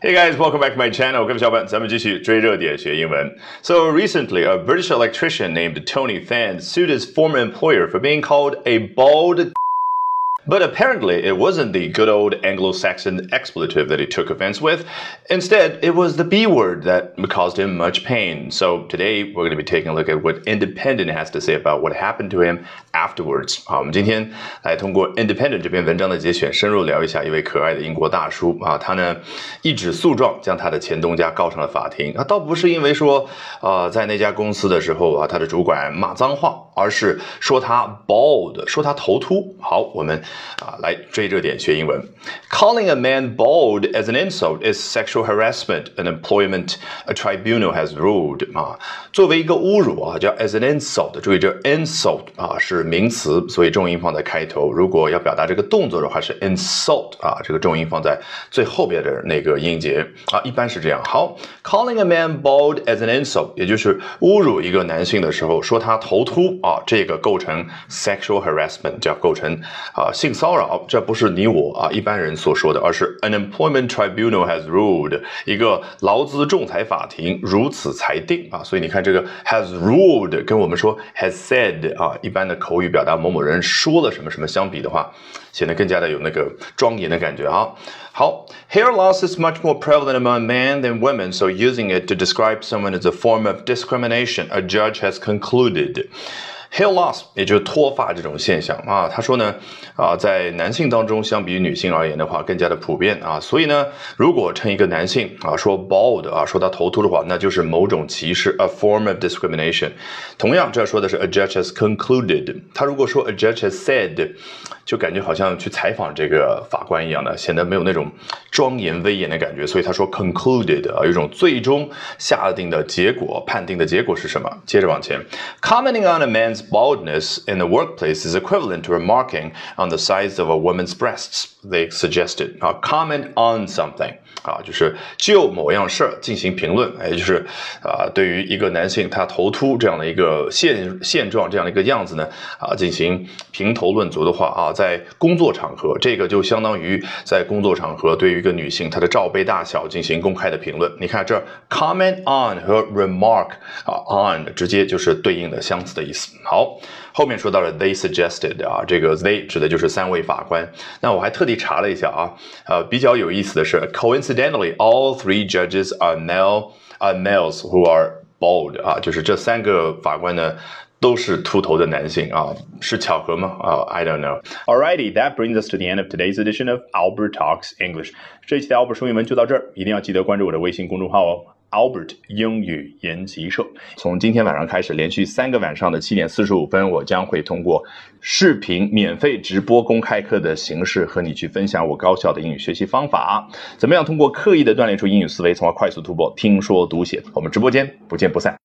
Hey guys, welcome back to my channel. 各位小伙伴，咱们继续追热点学英文。So recently, a British electrician named Tony Fan sued his former employer for being called a bald but apparently, it wasn't the good old Anglo Saxon expletive that he took offense with. Instead, it was the B word that caused him much pain. So, today we're going to be taking a look at what Independent has to say about what happened to him afterwards. 好，我们今天来通过 Independent 这篇文章的节选，深入聊一下一位可爱的英国大叔啊，他呢一纸诉状将他的前东家告上了法庭。啊，倒不是因为说，呃，在那家公司的时候啊，他的主管骂脏话，而是说他 bald，说他头秃。好，我们。 啊，来追热点学英文。Calling a man bald as an insult is sexual harassment. An employment a tribunal has ruled. 啊，作为一个侮辱啊，叫 as an insult。注意这 insult 啊是名词，所以重音放在开头。如果要表达这个动作的话，是 insult 啊，这个重音放在最后边的那个音节啊，一般是这样。好，calling a man bald as an insult，也就是侮辱一个男性的时候，说他头秃啊，这个构成 sexual harassment，叫构成啊性。性骚扰，这不是你我啊一般人所说的，而是 an employment tribunal has ruled 一个劳资仲裁法庭如此裁定啊。所以你看这个 has ruled 跟我们说 has said 啊，一般的口语表达某某人说了什么什么相比的话，显得更加的有那个庄严的感觉啊。好，hair loss is much more prevalent among men than women, so using it to describe someone as a form of discrimination, a judge has concluded. Hair loss，也就是脱发这种现象啊，他说呢，啊，在男性当中，相比于女性而言的话，更加的普遍啊，所以呢，如果称一个男性啊说 bald 啊，说他头秃的话，那就是某种歧视，a form of discrimination。同样，这说的是 a judge has concluded，他如果说 a judge has said，就感觉好像去采访这个法官一样的，显得没有那种庄严威严的感觉，所以他说 concluded 啊，有一种最终下定的结果，判定的结果是什么？接着往前，commenting on a man's baldness in the workplace is equivalent to remarking on the size of a woman's breasts. They suggested. Uh, comment on something. 啊，就是就某样事儿进行评论，也就是啊，对于一个男性他头秃这样的一个现现状，这样的一个样子呢，啊，进行评头论足的话啊，在工作场合，这个就相当于在工作场合对于一个女性她的罩杯大小进行公开的评论。你看这 comment on 和 remark 啊，on 直接就是对应的相似的意思。好，后面说到了 they suggested 啊，这个 they 指的就是三位法官。那我还特地查了一下啊，呃，比较有意思的是 coincidence。Incidentally, all three judges are male, are males who are bald 啊，就是这三个法官呢 都是秃头的男性啊，是巧合吗？啊、，I don't know. Alrighty, that brings us to the end of today's edition of Albert Talks English. 这一期的 Albert 说英文就到这儿，一定要记得关注我的微信公众号哦。Albert 英语研习社，从今天晚上开始，连续三个晚上的七点四十五分，我将会通过视频免费直播公开课的形式和你去分享我高效的英语学习方法。怎么样通过刻意的锻炼出英语思维，从而快速突破听说读写？我们直播间不见不散。